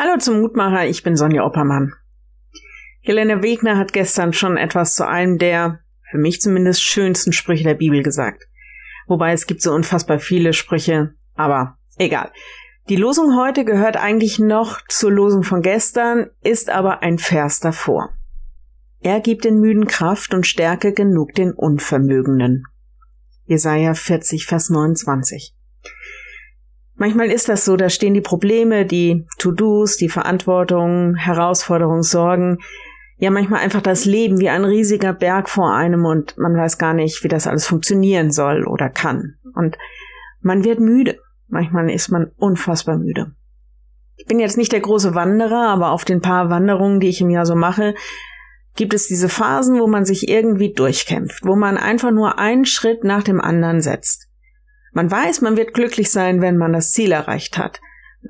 Hallo zum Mutmacher, ich bin Sonja Oppermann. Helene Wegner hat gestern schon etwas zu einem der, für mich zumindest, schönsten Sprüche der Bibel gesagt. Wobei es gibt so unfassbar viele Sprüche, aber egal. Die Losung heute gehört eigentlich noch zur Losung von gestern, ist aber ein Vers davor. Er gibt den Müden Kraft und Stärke genug den Unvermögenden. Jesaja 40, Vers 29. Manchmal ist das so, da stehen die Probleme, die To-Dos, die Verantwortung, Herausforderungen, Sorgen, ja manchmal einfach das Leben wie ein riesiger Berg vor einem und man weiß gar nicht, wie das alles funktionieren soll oder kann. Und man wird müde. Manchmal ist man unfassbar müde. Ich bin jetzt nicht der große Wanderer, aber auf den paar Wanderungen, die ich im Jahr so mache, gibt es diese Phasen, wo man sich irgendwie durchkämpft, wo man einfach nur einen Schritt nach dem anderen setzt. Man weiß, man wird glücklich sein, wenn man das Ziel erreicht hat.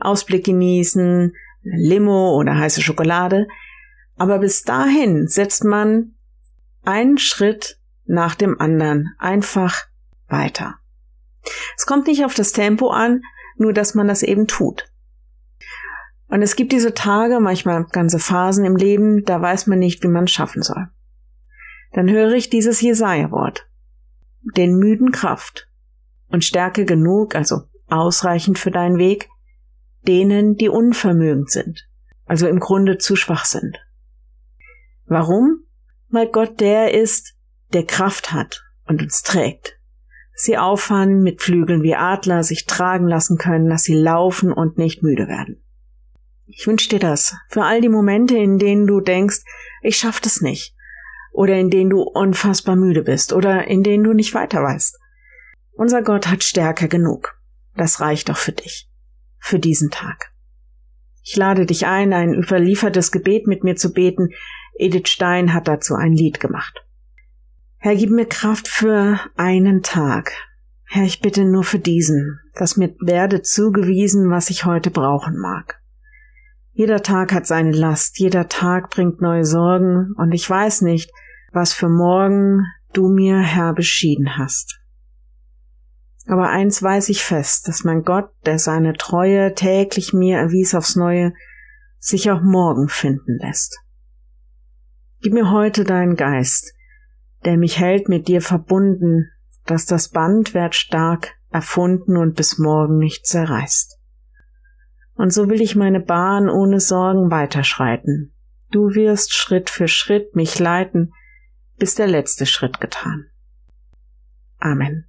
Ausblick genießen, Limo oder heiße Schokolade. Aber bis dahin setzt man einen Schritt nach dem anderen einfach weiter. Es kommt nicht auf das Tempo an, nur dass man das eben tut. Und es gibt diese Tage, manchmal ganze Phasen im Leben, da weiß man nicht, wie man es schaffen soll. Dann höre ich dieses Jesaja-Wort. Den müden Kraft und Stärke genug, also ausreichend für deinen Weg, denen, die unvermögend sind, also im Grunde zu schwach sind. Warum? Weil Gott der ist, der Kraft hat und uns trägt. Sie auffahren mit Flügeln wie Adler, sich tragen lassen können, dass sie laufen und nicht müde werden. Ich wünsche dir das für all die Momente, in denen du denkst, ich schaff das nicht, oder in denen du unfassbar müde bist, oder in denen du nicht weiter weißt. Unser Gott hat Stärke genug. Das reicht auch für dich. Für diesen Tag. Ich lade dich ein, ein überliefertes Gebet mit mir zu beten. Edith Stein hat dazu ein Lied gemacht. Herr, gib mir Kraft für einen Tag. Herr, ich bitte nur für diesen, dass mir werde zugewiesen, was ich heute brauchen mag. Jeder Tag hat seine Last, jeder Tag bringt neue Sorgen, und ich weiß nicht, was für morgen du mir, Herr, beschieden hast. Aber eins weiß ich fest, dass mein Gott, der seine Treue täglich mir erwies aufs Neue, sich auch morgen finden lässt. Gib mir heute deinen Geist, der mich hält mit dir verbunden, dass das Band werd stark erfunden und bis morgen nicht zerreißt. Und so will ich meine Bahn ohne Sorgen weiterschreiten. Du wirst Schritt für Schritt mich leiten, bis der letzte Schritt getan. Amen.